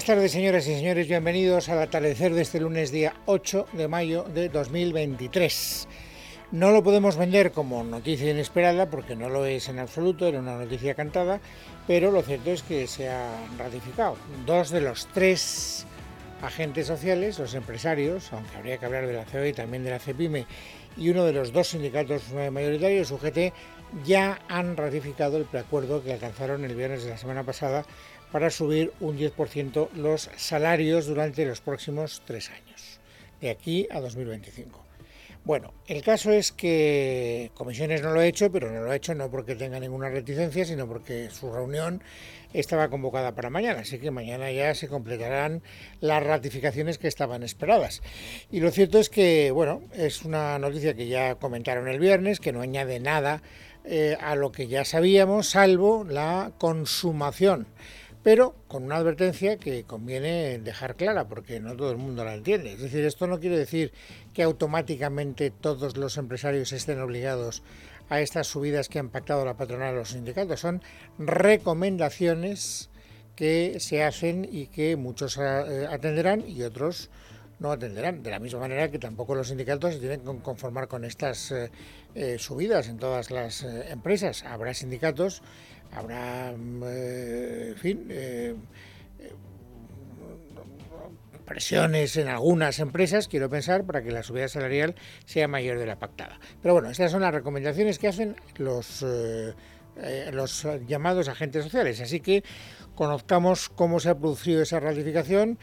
Buenas tardes, señoras y señores. Bienvenidos al atardecer de este lunes, día 8 de mayo de 2023. No lo podemos vender como noticia inesperada porque no lo es en absoluto, era una noticia cantada, pero lo cierto es que se ha ratificado. Dos de los tres agentes sociales, los empresarios, aunque habría que hablar de la COE y también de la CEPIME, y uno de los dos sindicatos mayoritarios, UGT, ya han ratificado el preacuerdo que alcanzaron el viernes de la semana pasada para subir un 10% los salarios durante los próximos tres años, de aquí a 2025. Bueno, el caso es que Comisiones no lo ha hecho, pero no lo ha hecho no porque tenga ninguna reticencia, sino porque su reunión estaba convocada para mañana, así que mañana ya se completarán las ratificaciones que estaban esperadas. Y lo cierto es que, bueno, es una noticia que ya comentaron el viernes, que no añade nada eh, a lo que ya sabíamos, salvo la consumación pero con una advertencia que conviene dejar clara porque no todo el mundo la entiende. Es decir, esto no quiere decir que automáticamente todos los empresarios estén obligados a estas subidas que han pactado la patronal o los sindicatos. Son recomendaciones que se hacen y que muchos eh, atenderán y otros no atenderán. De la misma manera que tampoco los sindicatos se tienen que conformar con estas eh, eh, subidas en todas las empresas. Habrá sindicatos habrá, eh, en fin, eh, eh, presiones en algunas empresas, quiero pensar, para que la subida salarial sea mayor de la pactada. Pero bueno, estas son las recomendaciones que hacen los, los llamados agentes sociales. Así que conozcamos cómo se ha producido esa ratificación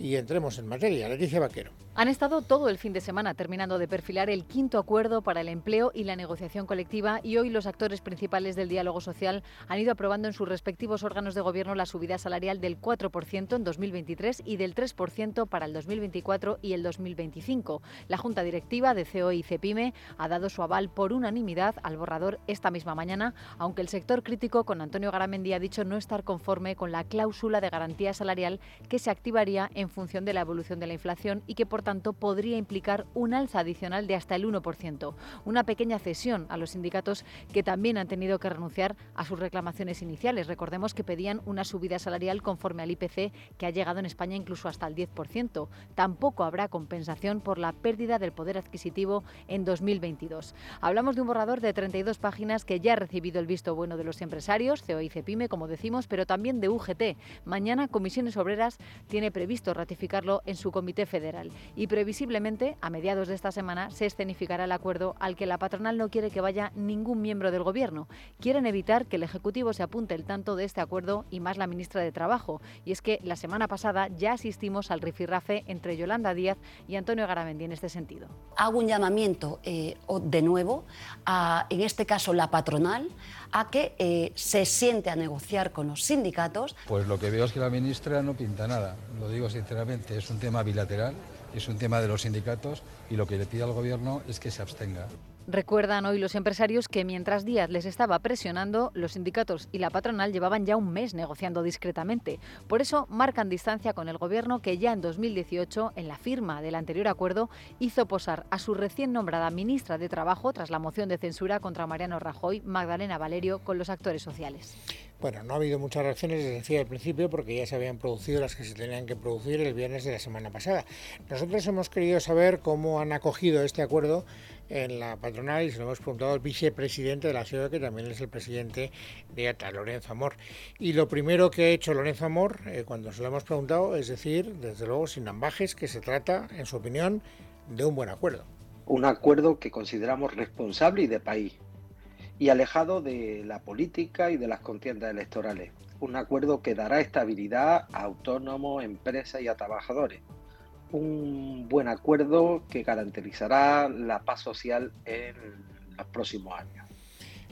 y entremos en materia. Leticia Vaquero. Han estado todo el fin de semana terminando de perfilar el quinto acuerdo para el empleo y la negociación colectiva y hoy los actores principales del diálogo social han ido aprobando en sus respectivos órganos de gobierno la subida salarial del 4% en 2023 y del 3% para el 2024 y el 2025. La Junta Directiva de CEO y CEPIME ha dado su aval por unanimidad al borrador esta misma mañana, aunque el sector crítico con Antonio Garamendi ha dicho no estar conforme con la cláusula de garantía salarial que se activaría en función de la evolución de la inflación y que por tanto, podría implicar un alza adicional de hasta el 1%, una pequeña cesión a los sindicatos que también han tenido que renunciar a sus reclamaciones iniciales. Recordemos que pedían una subida salarial conforme al IPC, que ha llegado en España incluso hasta el 10%. Tampoco habrá compensación por la pérdida del poder adquisitivo en 2022. Hablamos de un borrador de 32 páginas que ya ha recibido el visto bueno de los empresarios, CEO y CEPIME, como decimos, pero también de UGT. Mañana Comisiones Obreras tiene previsto ratificarlo en su comité federal y previsiblemente a mediados de esta semana se escenificará el acuerdo al que la patronal no quiere que vaya ningún miembro del Gobierno. Quieren evitar que el Ejecutivo se apunte el tanto de este acuerdo y más la ministra de Trabajo. Y es que la semana pasada ya asistimos al rifirrafe entre Yolanda Díaz y Antonio Garamendi en este sentido. Hago un llamamiento eh, de nuevo a, en este caso, la patronal, a que eh, se siente a negociar con los sindicatos. Pues lo que veo es que la ministra no pinta nada, lo digo sinceramente, es un tema bilateral es un tema de los sindicatos y lo que le pide al Gobierno es que se abstenga. Recuerdan hoy los empresarios que mientras Díaz les estaba presionando, los sindicatos y la patronal llevaban ya un mes negociando discretamente. Por eso marcan distancia con el gobierno que ya en 2018, en la firma del anterior acuerdo, hizo posar a su recién nombrada ministra de Trabajo tras la moción de censura contra Mariano Rajoy, Magdalena Valerio, con los actores sociales. Bueno, no ha habido muchas reacciones, desde decía al principio, porque ya se habían producido las que se tenían que producir el viernes de la semana pasada. Nosotros hemos querido saber cómo han acogido este acuerdo en la patronal y se lo hemos preguntado al vicepresidente de la ciudad, que también es el presidente de ATA, Lorenzo Amor. Y lo primero que ha hecho Lorenzo Amor, eh, cuando se lo hemos preguntado, es decir, desde luego, sin ambajes, que se trata, en su opinión, de un buen acuerdo. Un acuerdo que consideramos responsable y de país y alejado de la política y de las contiendas electorales. Un acuerdo que dará estabilidad a autónomos, empresas y a trabajadores. Un buen acuerdo que garantizará la paz social en los próximos años.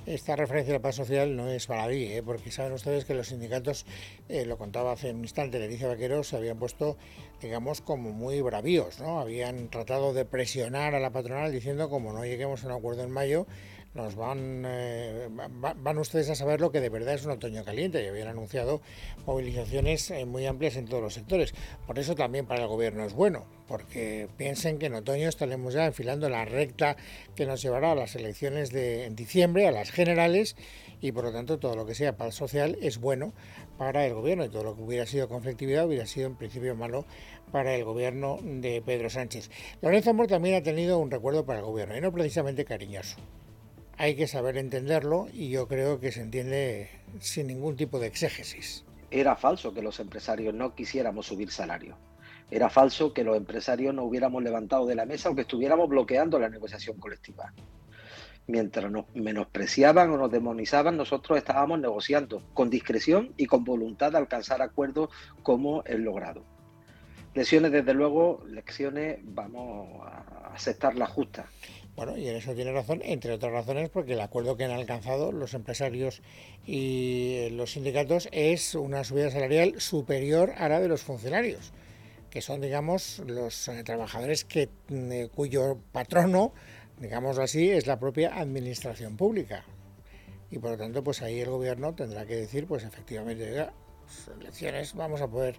Esta referencia a la paz social no es baladí, ¿eh? porque saben ustedes que los sindicatos, eh, lo contaba hace un instante Leticia Vaquero, se habían puesto, digamos, como muy bravíos, ¿no? Habían tratado de presionar a la patronal diciendo como no lleguemos a un acuerdo en mayo, nos van, eh, van ustedes a saber lo que de verdad es un otoño caliente y habían anunciado movilizaciones eh, muy amplias en todos los sectores. Por eso también para el gobierno es bueno, porque piensen que en otoño estaremos ya enfilando la recta que nos llevará a las elecciones de diciembre, a las generales, y por lo tanto todo lo que sea paz social es bueno para el gobierno y todo lo que hubiera sido conflictividad hubiera sido en principio malo para el gobierno de Pedro Sánchez. Lorenzo Amor también ha tenido un recuerdo para el gobierno y no precisamente cariñoso hay que saber entenderlo y yo creo que se entiende sin ningún tipo de exégesis. Era falso que los empresarios no quisiéramos subir salario. Era falso que los empresarios no hubiéramos levantado de la mesa o que estuviéramos bloqueando la negociación colectiva. Mientras nos menospreciaban o nos demonizaban, nosotros estábamos negociando con discreción y con voluntad de alcanzar acuerdos como el logrado. Lecciones, desde luego, lecciones vamos a aceptar las justas bueno, y en eso tiene razón, entre otras razones, porque el acuerdo que han alcanzado los empresarios y los sindicatos es una subida salarial superior a la de los funcionarios, que son, digamos, los eh, trabajadores que, mm, cuyo patrono, digámoslo así, es la propia administración pública. Y por lo tanto, pues ahí el gobierno tendrá que decir, pues efectivamente, pues, elecciones vamos a poder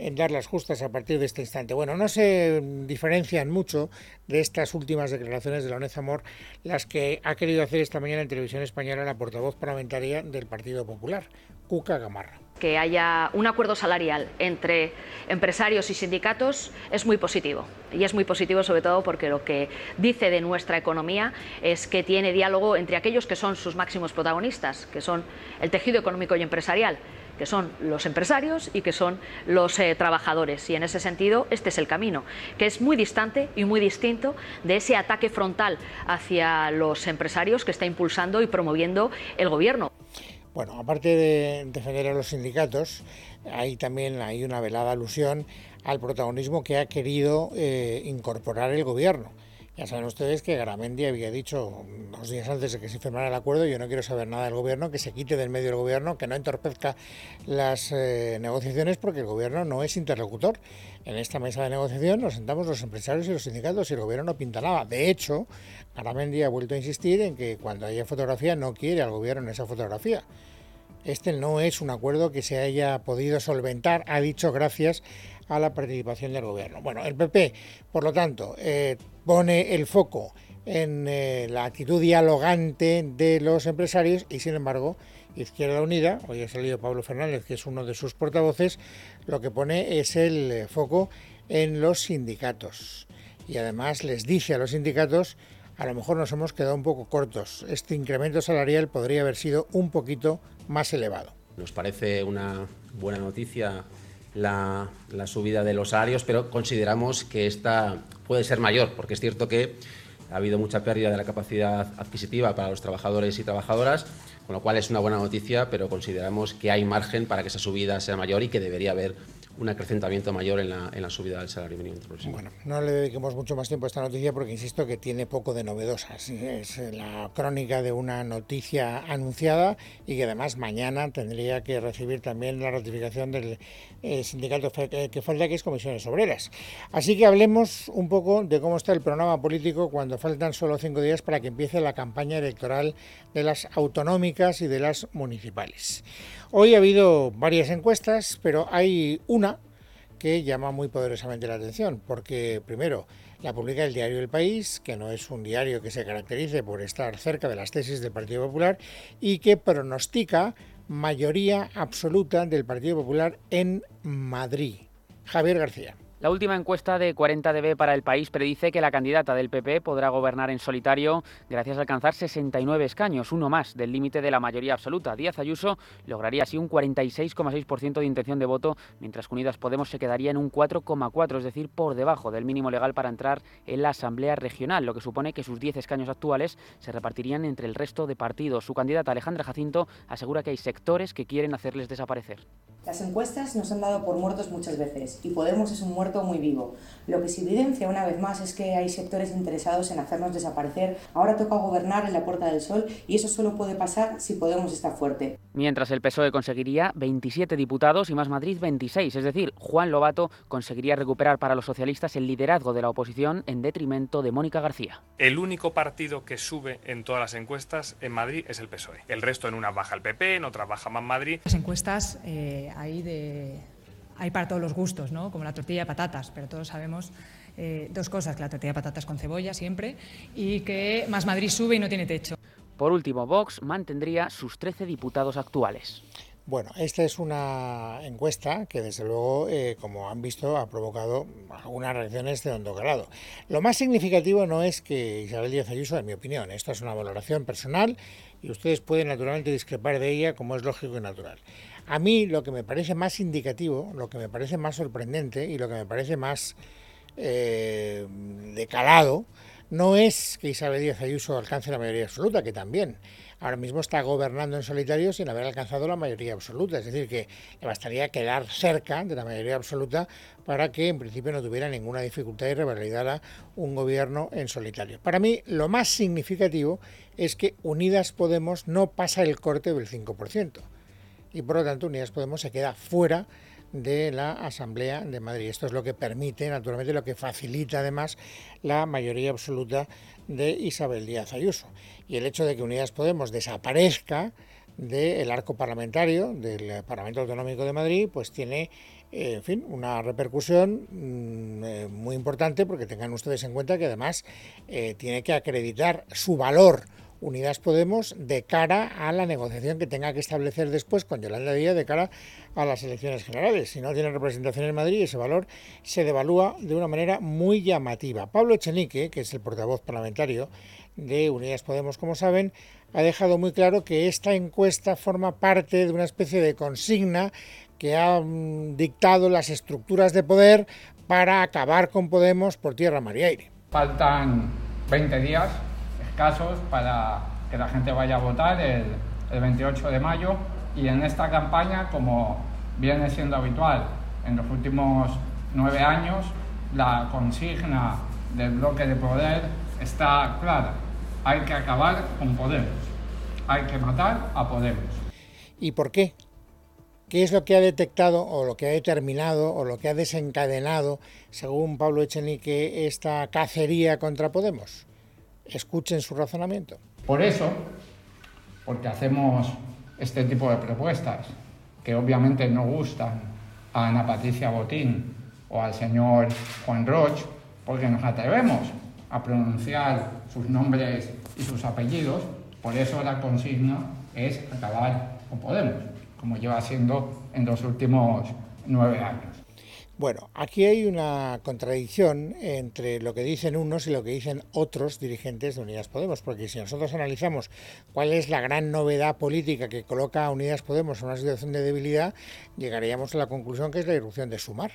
en dar las justas a partir de este instante. Bueno, no se diferencian mucho de estas últimas declaraciones de la ONEZ Amor las que ha querido hacer esta mañana en televisión española la portavoz parlamentaria del Partido Popular, Cuca Gamarra. Que haya un acuerdo salarial entre empresarios y sindicatos es muy positivo. Y es muy positivo sobre todo porque lo que dice de nuestra economía es que tiene diálogo entre aquellos que son sus máximos protagonistas, que son el tejido económico y empresarial que son los empresarios y que son los eh, trabajadores. Y en ese sentido, este es el camino, que es muy distante y muy distinto de ese ataque frontal hacia los empresarios que está impulsando y promoviendo el Gobierno. Bueno, aparte de defender a los sindicatos, hay también hay una velada alusión al protagonismo que ha querido eh, incorporar el Gobierno ya saben ustedes que Garamendi había dicho dos días antes de que se firmara el acuerdo, yo no quiero saber nada del gobierno, que se quite del medio del gobierno, que no entorpezca las eh, negociaciones porque el gobierno no es interlocutor. En esta mesa de negociación nos sentamos los empresarios y los sindicatos y el gobierno no pinta nada. De hecho, Garamendi ha vuelto a insistir en que cuando haya fotografía no quiere al gobierno en esa fotografía. Este no es un acuerdo que se haya podido solventar, ha dicho gracias a la participación del gobierno. Bueno, el PP, por lo tanto, eh, pone el foco en eh, la actitud dialogante de los empresarios y, sin embargo, Izquierda Unida, hoy ha salido Pablo Fernández, que es uno de sus portavoces, lo que pone es el eh, foco en los sindicatos. Y además les dice a los sindicatos, a lo mejor nos hemos quedado un poco cortos, este incremento salarial podría haber sido un poquito más elevado. Nos parece una buena noticia la, subida de los salarios, pero consideramos que esta puede ser mayor, porque es cierto que ha habido mucha pérdida de la capacidad adquisitiva para los trabajadores y trabajadoras, con lo cual es una buena noticia, pero consideramos que hay margen para que esa subida sea mayor y que debería haber un acrecentamiento mayor en la, en la subida del salario mínimo. Bueno, no le dediquemos mucho más tiempo a esta noticia porque insisto que tiene poco de novedosas. Es la crónica de una noticia anunciada y que además mañana tendría que recibir también la ratificación del eh, sindicato que falta, que es Comisiones Obreras. Así que hablemos un poco de cómo está el programa político cuando faltan solo cinco días para que empiece la campaña electoral de las autonómicas y de las municipales. Hoy ha habido varias encuestas, pero hay una que llama muy poderosamente la atención, porque primero la publica el diario El País, que no es un diario que se caracterice por estar cerca de las tesis del Partido Popular y que pronostica mayoría absoluta del Partido Popular en Madrid. Javier García. La última encuesta de 40DB para el país predice que la candidata del PP podrá gobernar en solitario gracias a alcanzar 69 escaños, uno más del límite de la mayoría absoluta. Díaz Ayuso lograría así un 46,6% de intención de voto, mientras que Unidas Podemos se quedaría en un 4,4, es decir, por debajo del mínimo legal para entrar en la Asamblea Regional, lo que supone que sus 10 escaños actuales se repartirían entre el resto de partidos. Su candidata Alejandra Jacinto asegura que hay sectores que quieren hacerles desaparecer. Las encuestas nos han dado por muertos muchas veces y Podemos es un muerto muy vivo. Lo que se evidencia una vez más es que hay sectores interesados en hacernos desaparecer. Ahora toca gobernar en la Puerta del Sol y eso solo puede pasar si Podemos estar fuerte. Mientras el PSOE conseguiría 27 diputados y Más Madrid 26, es decir, Juan Lobato conseguiría recuperar para los socialistas el liderazgo de la oposición en detrimento de Mónica García. El único partido que sube en todas las encuestas en Madrid es el PSOE. El resto en una baja el PP, en otra baja Más Madrid. Las encuestas eh, hay, de, hay para todos los gustos, ¿no? como la tortilla de patatas, pero todos sabemos eh, dos cosas, que la tortilla de patatas con cebolla siempre y que Más Madrid sube y no tiene techo. Por último, Vox mantendría sus 13 diputados actuales. Bueno, esta es una encuesta que desde luego, eh, como han visto, ha provocado algunas reacciones de hondo grado. Lo más significativo no es que Isabel Díaz Ayuso, en mi opinión, esta es una valoración personal y ustedes pueden naturalmente discrepar de ella como es lógico y natural. A mí lo que me parece más indicativo, lo que me parece más sorprendente y lo que me parece más eh, decalado, no es que Isabel Díaz Ayuso alcance la mayoría absoluta, que también. Ahora mismo está gobernando en solitario sin haber alcanzado la mayoría absoluta. Es decir, que le bastaría quedar cerca de la mayoría absoluta para que en principio no tuviera ninguna dificultad y revalidara un gobierno en solitario. Para mí, lo más significativo es que Unidas Podemos no pasa el corte del 5% y por lo tanto Unidas Podemos se queda fuera de la Asamblea de Madrid. Esto es lo que permite, naturalmente, lo que facilita además la mayoría absoluta de Isabel Díaz Ayuso. Y el hecho de que Unidas Podemos desaparezca del arco parlamentario del Parlamento Autonómico de Madrid, pues tiene, eh, en fin, una repercusión mm, eh, muy importante porque tengan ustedes en cuenta que además eh, tiene que acreditar su valor Unidas Podemos de cara a la negociación que tenga que establecer después con Yolanda Díaz de cara a las elecciones generales. Si no tiene representación en Madrid, ese valor se devalúa de una manera muy llamativa. Pablo Echenique, que es el portavoz parlamentario de Unidas Podemos, como saben, ha dejado muy claro que esta encuesta forma parte de una especie de consigna que ha mm, dictado las estructuras de poder para acabar con Podemos por tierra, mar y aire. Faltan 20 días casos para que la gente vaya a votar el, 28 de mayo y en esta campaña, como viene siendo habitual en los últimos nueve años, la consigna del bloque de poder está clara. Hay que acabar con Podemos. Hay que matar a Podemos. ¿Y por qué? ¿Qué es lo que ha detectado o lo que ha determinado o lo que ha desencadenado, según Pablo Echenique, esta cacería contra Podemos? Escuchen su razonamiento. Por eso, porque hacemos este tipo de propuestas, que obviamente no gustan a Ana Patricia Botín o al señor Juan Roch, porque nos atrevemos a pronunciar sus nombres y sus apellidos, por eso la consigna es acabar con Podemos, como lleva siendo en los últimos nueve años. Bueno, aquí hay una contradicción entre lo que dicen unos y lo que dicen otros dirigentes de Unidas Podemos, porque si nosotros analizamos cuál es la gran novedad política que coloca a Unidas Podemos en una situación de debilidad, llegaríamos a la conclusión que es la irrupción de Sumar.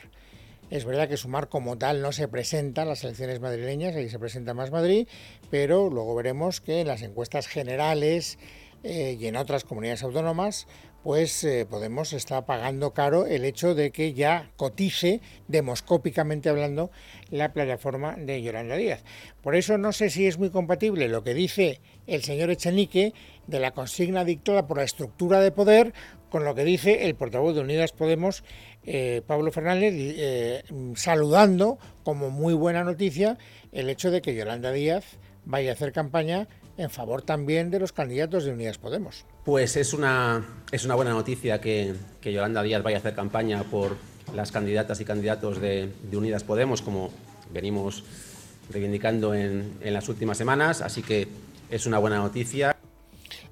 Es verdad que Sumar como tal no se presenta en las elecciones madrileñas, ahí se presenta más Madrid, pero luego veremos que en las encuestas generales eh, y en otras comunidades autónomas pues eh, Podemos está pagando caro el hecho de que ya cotice, demoscópicamente hablando, la plataforma de Yolanda Díaz. Por eso no sé si es muy compatible lo que dice el señor Echenique de la consigna dictada por la estructura de poder con lo que dice el portavoz de Unidas Podemos, eh, Pablo Fernández, eh, saludando como muy buena noticia el hecho de que Yolanda Díaz vaya a hacer campaña en favor también de los candidatos de Unidas Podemos. Pues es una, es una buena noticia que, Yolanda Díaz vaya a hacer campaña por las candidatas y candidatos de, Unidas Podemos, como venimos reivindicando en, en las últimas semanas, así que es una buena noticia.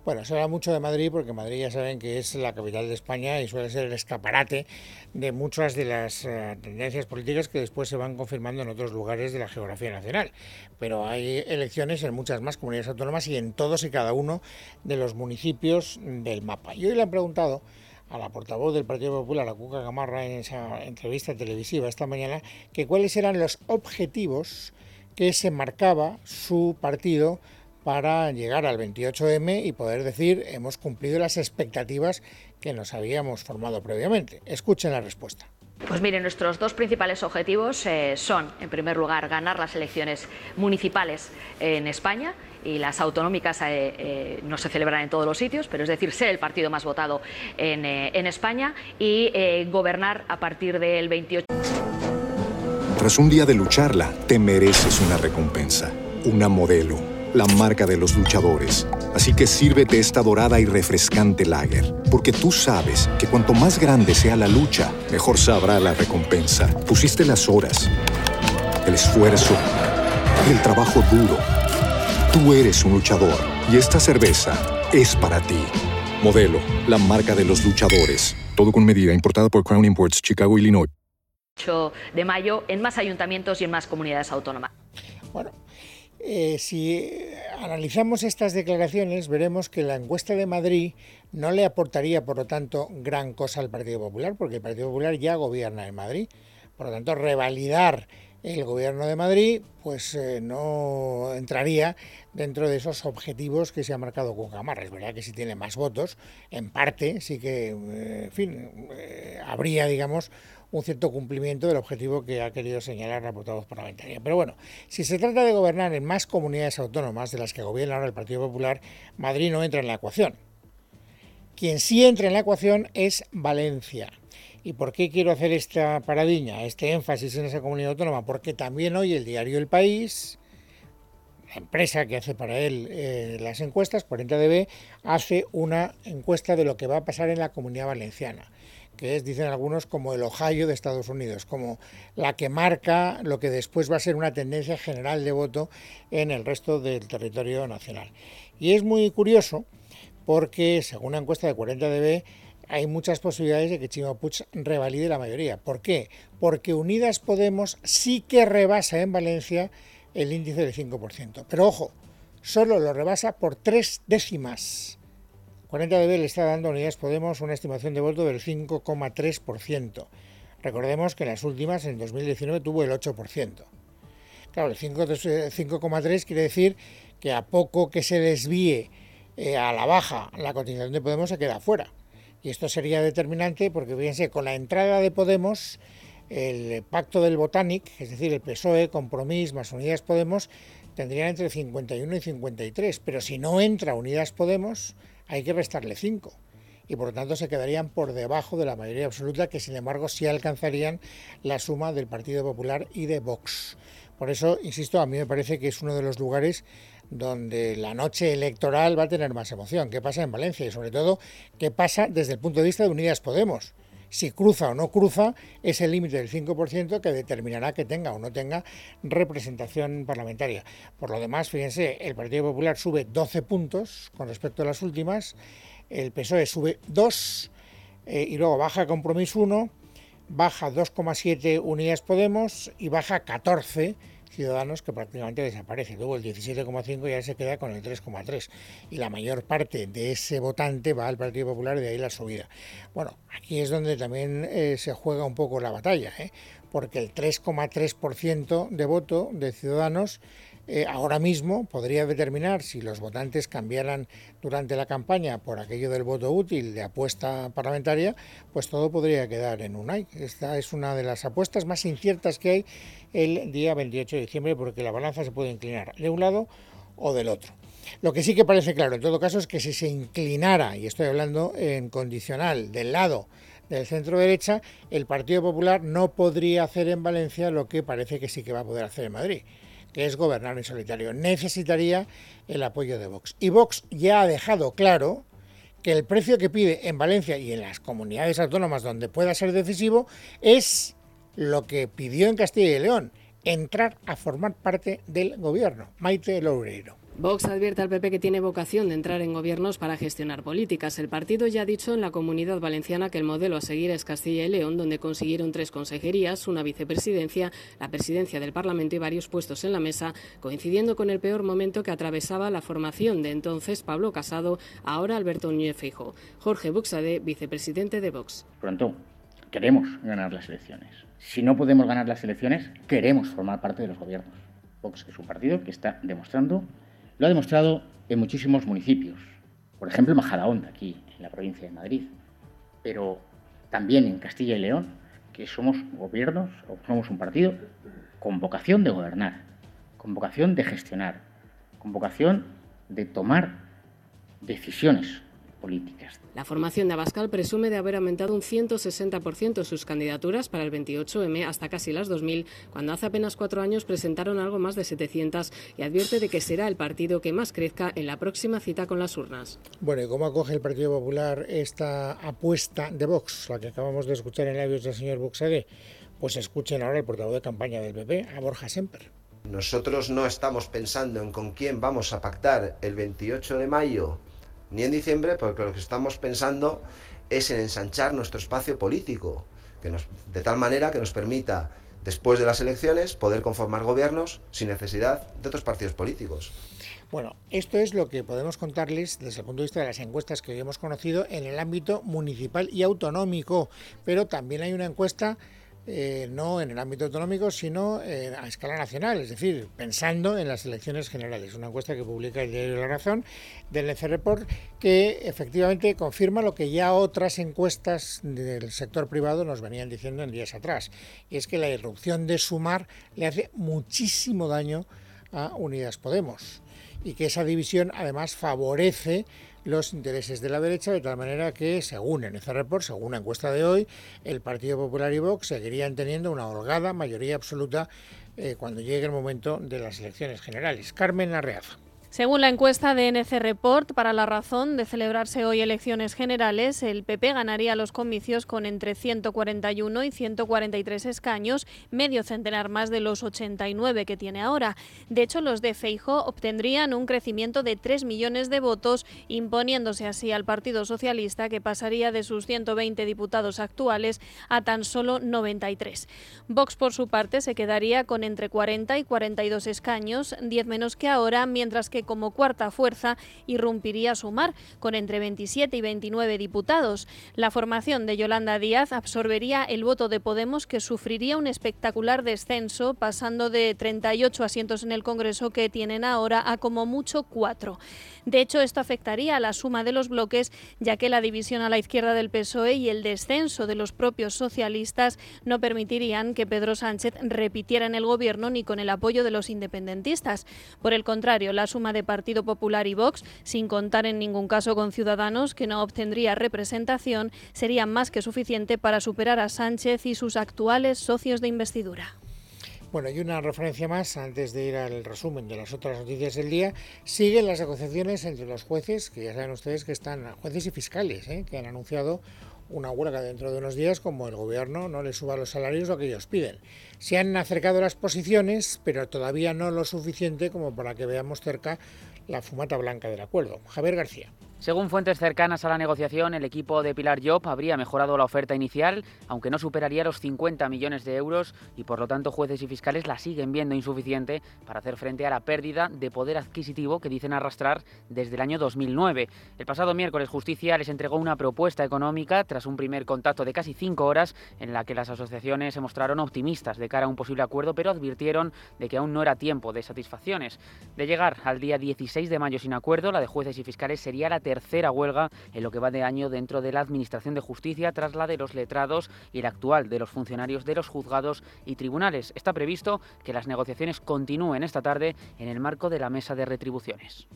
Bueno, se habla mucho de Madrid porque Madrid ya saben que es la capital de España y suele ser el escaparate de muchas de las eh, tendencias políticas que después se van confirmando en otros lugares de la geografía nacional. Pero hay elecciones en muchas más comunidades autónomas y en todos y cada uno de los municipios del mapa. Y hoy le han preguntado a la portavoz del Partido Popular, a Cuca Gamarra, en esa entrevista televisiva esta mañana, que cuáles eran los objetivos que se marcaba su partido para llegar al 28M y poder decir hemos cumplido las expectativas que nos habíamos formado previamente. Escuchen la respuesta. Pues miren, nuestros dos principales objetivos eh, son, en primer lugar, ganar las elecciones municipales en España y las autonómicas eh, eh, no se celebran en todos los sitios, pero es decir, ser el partido más votado en, en España y gobernar a partir del 28. Tras un día de lucharla, te mereces una recompensa, una modelo la marca de los luchadores. Así que sírvete esta dorada y refrescante lager, porque tú sabes que cuanto más grande sea la lucha, mejor sabrá la recompensa. Pusiste las horas, el esfuerzo, el trabajo duro. Tú eres un luchador y esta cerveza es para ti. Modelo, la marca de los luchadores. Todo con medida, importada por Crown Imports, Chicago, Illinois. 8 de mayo en más ayuntamientos y en más comunidades autónomas. Bueno, eh, si analizamos estas declaraciones, veremos que la encuesta de Madrid no le aportaría, por lo tanto, gran cosa al Partido Popular, porque el Partido Popular ya gobierna en Madrid. Por lo tanto, revalidar el gobierno de Madrid, pues eh, no entraría dentro de esos objetivos que se ha marcado con Camarra. Es verdad que si tiene más votos, en parte sí que, eh, en fin, habría, digamos, un cierto cumplimiento del objetivo que ha querido señalar la portavoz parlamentaria. Pero bueno, si se trata de gobernar en más comunidades autónomas de las que gobierna ahora el Partido Popular, Madrid no entra en la ecuación. Quien sí entra en la ecuación es Valencia. ¿Y por qué quiero hacer esta paradiña, este énfasis en esa comunidad autónoma? Porque también hoy el diario El País, la empresa que hace para él eh, las encuestas, 40DB, hace una encuesta de lo que va a pasar en la comunidad valenciana que es, dicen algunos, como el Ohio de Estados Unidos, como la que marca lo que después va a ser una tendencia general de voto en el resto del territorio nacional. Y es muy curioso porque, según una encuesta de 40DB, hay muchas posibilidades de que Chimo Puig revalide la mayoría. ¿Por qué? Porque Unidas Podemos sí que rebasa en Valencia el índice del 5%. Pero ojo, solo lo rebasa por tres décimas. 40DB le está dando a Unidas Podemos una estimación de voto del 5,3%. Recordemos que en las últimas, en 2019, tuvo el 8%. Claro, el 5,3 quiere decir que a poco que se desvíe eh, a la baja la cotización de Podemos se queda fuera. Y esto sería determinante porque, fíjense, con la entrada de Podemos, el pacto del Botanic, es decir, el PSOE, Compromís más Unidas Podemos, tendrían entre 51 y 53. Pero si no entra Unidas Podemos, hay que restarle 5 y por lo tanto se quedarían por debajo de la mayoría absoluta que sin embargo sí alcanzarían la suma del Partido Popular y de Vox. Por eso, insisto, a mí me parece que es uno de los lugares donde la noche electoral va a tener más emoción. ¿Qué pasa en Valencia? Y sobre todo, ¿qué pasa desde el punto de vista de Unidas Podemos? Si cruza o no cruza es el límite del 5% que determinará que tenga o no tenga representación parlamentaria. Por lo demás, fíjense, el Partido Popular sube 12 puntos con respecto a las últimas, el PSOE sube 2 eh, y luego baja Compromiso 1, baja 2,7 Unidas Podemos y baja 14 Ciudadanos que prácticamente desaparece. Luego el 17,5 ya se queda con el 3,3 y la mayor parte de ese votante va al Partido Popular y de ahí la subida. Bueno, aquí es donde también eh, se juega un poco la batalla, ¿eh? porque el 3,3% de voto de Ciudadanos eh, ahora mismo podría determinar si los votantes cambiaran durante la campaña por aquello del voto útil de apuesta parlamentaria, pues todo podría quedar en un ay. Esta es una de las apuestas más inciertas que hay el día 28 de diciembre porque la balanza se puede inclinar de un lado o del otro. Lo que sí que parece claro en todo caso es que si se inclinara, y estoy hablando en condicional, del lado del centro derecha, el Partido Popular no podría hacer en Valencia lo que parece que sí que va a poder hacer en Madrid que es gobernar en solitario. Necesitaría el apoyo de Vox. Y Vox ya ha dejado claro que el precio que pide en Valencia y en las comunidades autónomas donde pueda ser decisivo es lo que pidió en Castilla y León, entrar a formar parte del gobierno. Maite Loureiro. Vox advierte al PP que tiene vocación de entrar en gobiernos para gestionar políticas. El partido ya ha dicho en la comunidad valenciana que el modelo a seguir es Castilla y León, donde consiguieron tres consejerías, una vicepresidencia, la presidencia del Parlamento y varios puestos en la mesa, coincidiendo con el peor momento que atravesaba la formación de entonces Pablo Casado, ahora Alberto Núñez Feijóo. Jorge Buxade, vicepresidente de Vox. Pronto, queremos ganar las elecciones. Si no podemos ganar las elecciones, queremos formar parte de los gobiernos. Vox es un partido que está demostrando lo ha demostrado en muchísimos municipios, por ejemplo en Majadahonda, aquí en la provincia de Madrid, pero también en Castilla y León, que somos gobiernos o somos un partido con vocación de gobernar, con vocación de gestionar, con vocación de tomar decisiones políticas. La formación de Abascal presume de haber aumentado un 160% sus candidaturas para el 28M hasta casi las 2.000, cuando hace apenas cuatro años presentaron algo más de 700 y advierte de que será el partido que más crezca en la próxima cita con las urnas. Bueno, ¿y cómo acoge el Partido Popular esta apuesta de Vox, la que acabamos de escuchar en labios del señor Buxade? Pues escuchen ahora el portavoz de campaña del PP, a Borja Semper. Nosotros no estamos pensando en con quién vamos a pactar el 28 de mayo ni en diciembre, porque lo que estamos pensando es en ensanchar nuestro espacio político, que nos, de tal manera que nos permita, después de las elecciones, poder conformar gobiernos sin necesidad de otros partidos políticos. Bueno, esto es lo que podemos contarles desde el punto de vista de las encuestas que hoy hemos conocido en el ámbito municipal y autonómico, pero también hay una encuesta eh, no en el ámbito autonómico, sino eh, a escala nacional, es decir, pensando en las elecciones generales. Una encuesta que publica el diario La Razón del NC Report que efectivamente confirma lo que ya otras encuestas del sector privado nos venían diciendo en días atrás, y es que la irrupción de Sumar le hace muchísimo daño a Unidas Podemos y que esa división además favorece los intereses de la derecha, de tal manera que, según en ese report, según la encuesta de hoy, el Partido Popular y Vox seguirían teniendo una holgada mayoría absoluta eh, cuando llegue el momento de las elecciones generales. Carmen Arreaza. Según la encuesta de NC Report, para la razón de celebrarse hoy elecciones generales, el PP ganaría los comicios con entre 141 y 143 escaños, medio centenar más de los 89 que tiene ahora. De hecho, los de Feijo obtendrían un crecimiento de 3 millones de votos, imponiéndose así al Partido Socialista, que pasaría de sus 120 diputados actuales a tan solo 93. Vox, por su parte, se quedaría con entre 40 y 42 escaños, 10 menos que ahora, mientras que como cuarta fuerza irrumpiría Sumar, con entre 27 y 29 diputados. La formación de Yolanda Díaz absorbería el voto de Podemos, que sufriría un espectacular descenso, pasando de 38 asientos en el Congreso que tienen ahora a como mucho cuatro. De hecho, esto afectaría a la suma de los bloques, ya que la división a la izquierda del PSOE y el descenso de los propios socialistas no permitirían que Pedro Sánchez repitiera en el gobierno ni con el apoyo de los independentistas. Por el contrario, la suma de Partido Popular y Vox, sin contar en ningún caso con Ciudadanos, que no obtendría representación, sería más que suficiente para superar a Sánchez y sus actuales socios de investidura. Bueno, y una referencia más antes de ir al resumen de las otras noticias del día. Siguen las negociaciones entre los jueces, que ya saben ustedes que están, jueces y fiscales, ¿eh? que han anunciado una huelga dentro de unos días como el gobierno no les suba los salarios lo que ellos piden. Se han acercado las posiciones, pero todavía no lo suficiente como para que veamos cerca la fumata blanca del acuerdo. Javier García. Según fuentes cercanas a la negociación, el equipo de Pilar Job habría mejorado la oferta inicial, aunque no superaría los 50 millones de euros y por lo tanto jueces y fiscales la siguen viendo insuficiente para hacer frente a la pérdida de poder adquisitivo que dicen arrastrar desde el año 2009. El pasado miércoles Justicia les entregó una propuesta económica tras un primer contacto de casi cinco horas en la que las asociaciones se mostraron optimistas de cara a un posible acuerdo, pero advirtieron de que aún no era tiempo de satisfacciones. De llegar al día 16 de mayo sin acuerdo, la de jueces y fiscales sería la tercera huelga en lo que va de año dentro de la Administración de Justicia tras la de los letrados y la actual de los funcionarios de los juzgados y tribunales. Está previsto que las negociaciones continúen esta tarde en el marco de la mesa de retribuciones.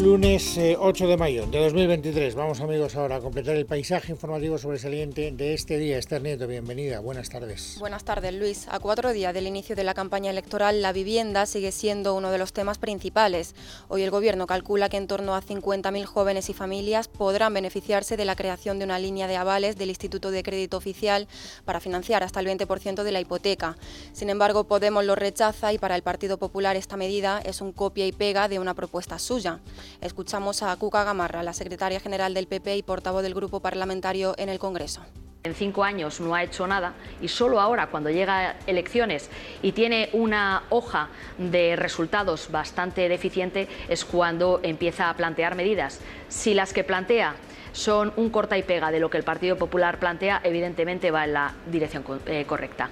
Lunes 8 eh, de mayo de 2023. Vamos amigos ahora a completar el paisaje informativo sobresaliente de este día. Esther Nieto, bienvenida. Buenas tardes. Buenas tardes, Luis. A cuatro días del inicio de la campaña electoral, la vivienda sigue siendo uno de los temas principales. Hoy el Gobierno calcula que en torno a 50.000 jóvenes y familias podrán beneficiarse de la creación de una línea de avales del Instituto de Crédito Oficial para financiar hasta el 20% de la hipoteca. Sin embargo, Podemos lo rechaza y para el Partido Popular esta medida es un copia y pega de una propuesta suya. Escuchamos a Cuca Gamarra, la secretaria general del PP y portavoz del grupo parlamentario en el Congreso. En cinco años no ha hecho nada y solo ahora, cuando llega elecciones y tiene una hoja de resultados bastante deficiente, es cuando empieza a plantear medidas. Si las que plantea son un corta y pega de lo que el Partido Popular plantea, evidentemente va en la dirección eh, correcta.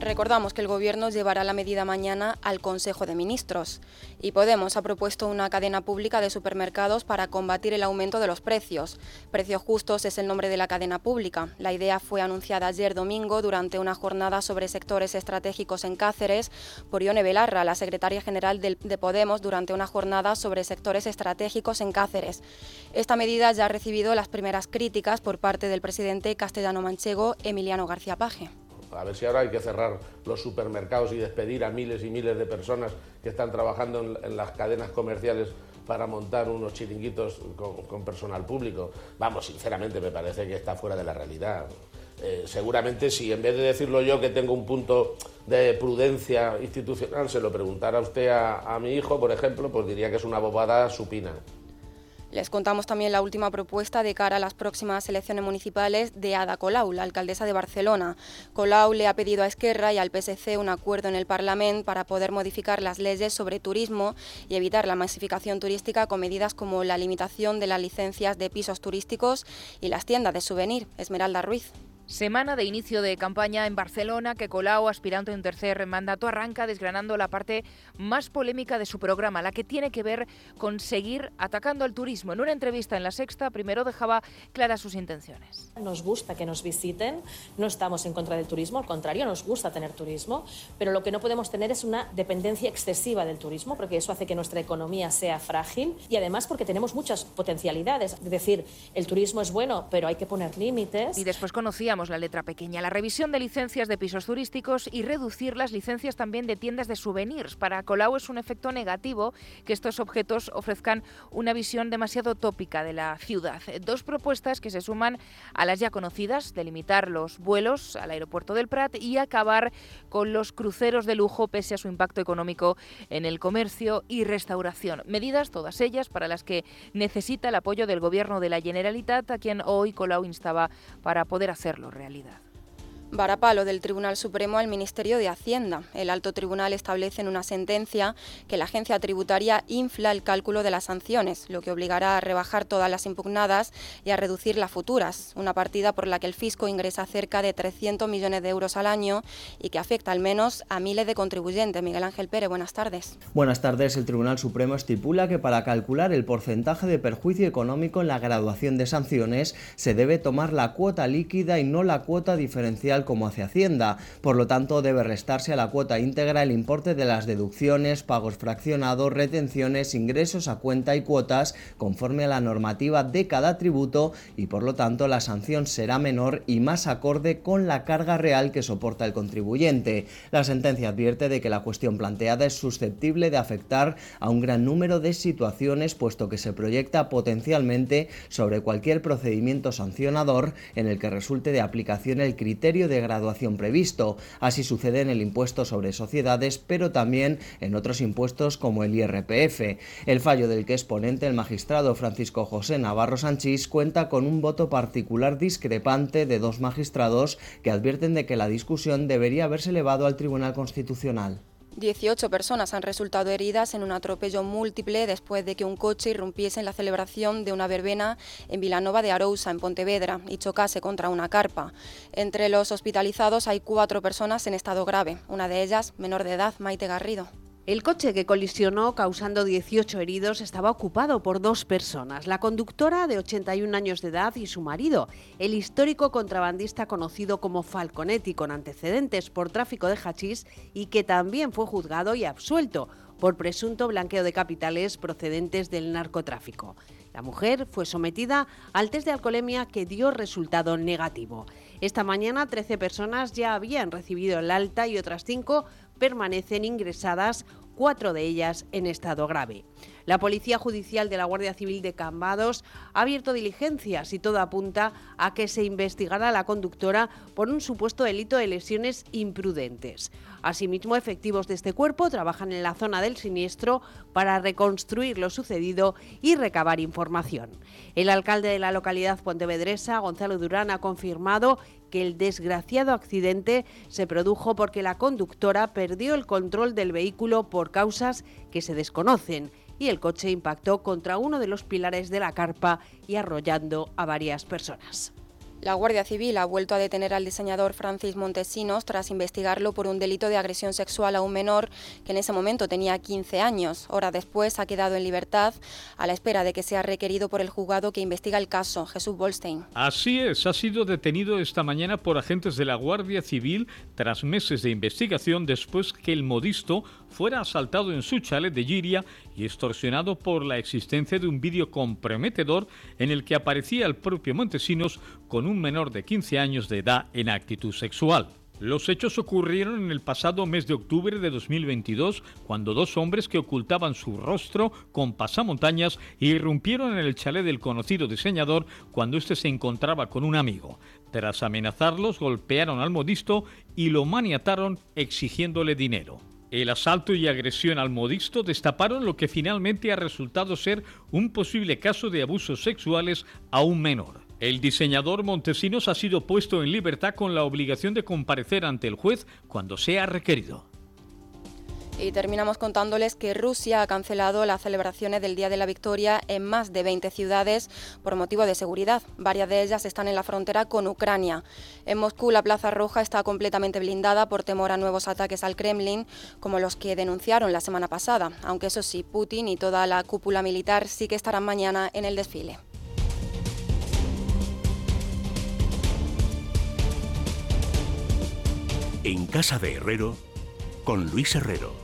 Recordamos que el Gobierno llevará la medida mañana al Consejo de Ministros y Podemos ha propuesto una cadena pública de supermercados para combatir el aumento de los precios. Precios Justos es el nombre de la cadena pública. La idea fue anunciada ayer domingo durante una jornada sobre sectores estratégicos en Cáceres por Ione Belarra, la secretaria general de Podemos, durante una jornada sobre sectores estratégicos en Cáceres. Esta medida ya ha recibido las primeras críticas por parte del presidente castellano-manchego Emiliano García Paje. A ver si ahora hay que cerrar los supermercados y despedir a miles y miles de personas que están trabajando en, las cadenas comerciales para montar unos chiringuitos con, personal público. Vamos, sinceramente me parece que está fuera de la realidad. Eh, seguramente si en vez de decirlo yo que tengo un punto de prudencia institucional, se lo preguntara usted a, a mi hijo, por ejemplo, pues diría que es una bobada supina. Les contamos también la última propuesta de cara a las próximas elecciones municipales de Ada Colau, la alcaldesa de Barcelona. Colau le ha pedido a Esquerra y al PSC un acuerdo en el Parlamento para poder modificar las leyes sobre turismo y evitar la masificación turística con medidas como la limitación de las licencias de pisos turísticos y las tiendas de souvenir. Esmeralda Ruiz. Semana de inicio de campaña en Barcelona que Colau, aspirante a un tercer mandato, arranca desgranando la parte más polémica de su programa, la que tiene que ver con seguir atacando al turismo. En una entrevista en La Sexta, primero dejaba claras sus intenciones. Nos gusta que nos visiten, no estamos en contra del turismo, al contrario, nos gusta tener turismo, pero lo que no podemos tener es una dependencia excesiva del turismo, porque eso hace que nuestra economía sea frágil y además porque tenemos muchas potencialidades. Es decir, el turismo es bueno, pero hay que poner límites. Y después conocía la letra pequeña, la revisión de licencias de pisos turísticos y reducir las licencias también de tiendas de souvenirs. Para Colau es un efecto negativo que estos objetos ofrezcan una visión demasiado tópica de la ciudad. Dos propuestas que se suman a las ya conocidas de limitar los vuelos al aeropuerto del Prat y acabar con los cruceros de lujo pese a su impacto económico en el comercio y restauración. Medidas todas ellas para las que necesita el apoyo del gobierno de la Generalitat, a quien hoy Colau instaba para poder hacerlo realidad. Varapalo del Tribunal Supremo al Ministerio de Hacienda. El alto tribunal establece en una sentencia que la agencia tributaria infla el cálculo de las sanciones, lo que obligará a rebajar todas las impugnadas y a reducir las futuras, una partida por la que el fisco ingresa cerca de 300 millones de euros al año y que afecta al menos a miles de contribuyentes. Miguel Ángel Pérez, buenas tardes. Buenas tardes. El Tribunal Supremo estipula que para calcular el porcentaje de perjuicio económico en la graduación de sanciones se debe tomar la cuota líquida y no la cuota diferencial como hace Hacienda. Por lo tanto, debe restarse a la cuota íntegra el importe de las deducciones, pagos fraccionados, retenciones, ingresos a cuenta y cuotas conforme a la normativa de cada tributo y por lo tanto la sanción será menor y más acorde con la carga real que soporta el contribuyente. La sentencia advierte de que la cuestión planteada es susceptible de afectar a un gran número de situaciones puesto que se proyecta potencialmente sobre cualquier procedimiento sancionador en el que resulte de aplicación el criterio de de graduación previsto. Así sucede en el impuesto sobre sociedades, pero también en otros impuestos como el IRPF. El fallo del que es ponente el magistrado Francisco José Navarro Sanchís cuenta con un voto particular discrepante de dos magistrados que advierten de que la discusión debería haberse elevado al Tribunal Constitucional. 18 personas han resultado heridas en un atropello múltiple después de que un coche irrumpiese en la celebración de una verbena en Vilanova de Arousa, en Pontevedra, y chocase contra una carpa. Entre los hospitalizados hay cuatro personas en estado grave, una de ellas menor de edad, Maite Garrido. El coche que colisionó causando 18 heridos estaba ocupado por dos personas, la conductora de 81 años de edad y su marido, el histórico contrabandista conocido como Falconetti con antecedentes por tráfico de hachís y que también fue juzgado y absuelto por presunto blanqueo de capitales procedentes del narcotráfico. La mujer fue sometida al test de alcoholemia que dio resultado negativo. Esta mañana 13 personas ya habían recibido el alta y otras 5 permanecen ingresadas, cuatro de ellas en estado grave. La Policía Judicial de la Guardia Civil de Cambados ha abierto diligencias y todo apunta a que se investigará a la conductora por un supuesto delito de lesiones imprudentes. Asimismo, efectivos de este cuerpo trabajan en la zona del siniestro para reconstruir lo sucedido y recabar información. El alcalde de la localidad pontevedresa, Gonzalo Durán, ha confirmado el desgraciado accidente se produjo porque la conductora perdió el control del vehículo por causas que se desconocen y el coche impactó contra uno de los pilares de la carpa y arrollando a varias personas. La Guardia Civil ha vuelto a detener al diseñador Francis Montesinos tras investigarlo por un delito de agresión sexual a un menor que en ese momento tenía 15 años. Hora después ha quedado en libertad a la espera de que sea requerido por el juzgado que investiga el caso, Jesús Bolstein. Así es, ha sido detenido esta mañana por agentes de la Guardia Civil tras meses de investigación después que el modisto fuera asaltado en su chalet de Giria y extorsionado por la existencia de un vídeo comprometedor en el que aparecía el propio Montesinos con un menor de 15 años de edad en actitud sexual. Los hechos ocurrieron en el pasado mes de octubre de 2022, cuando dos hombres que ocultaban su rostro con pasamontañas irrumpieron en el chalet del conocido diseñador cuando éste se encontraba con un amigo. Tras amenazarlos, golpearon al modisto y lo maniataron exigiéndole dinero. El asalto y agresión al modisto destaparon lo que finalmente ha resultado ser un posible caso de abusos sexuales a un menor. El diseñador Montesinos ha sido puesto en libertad con la obligación de comparecer ante el juez cuando sea requerido. Y terminamos contándoles que Rusia ha cancelado las celebraciones del Día de la Victoria en más de 20 ciudades por motivo de seguridad. Varias de ellas están en la frontera con Ucrania. En Moscú la Plaza Roja está completamente blindada por temor a nuevos ataques al Kremlin, como los que denunciaron la semana pasada, aunque eso sí, Putin y toda la cúpula militar sí que estarán mañana en el desfile. En casa de Herrero, con Luis Herrero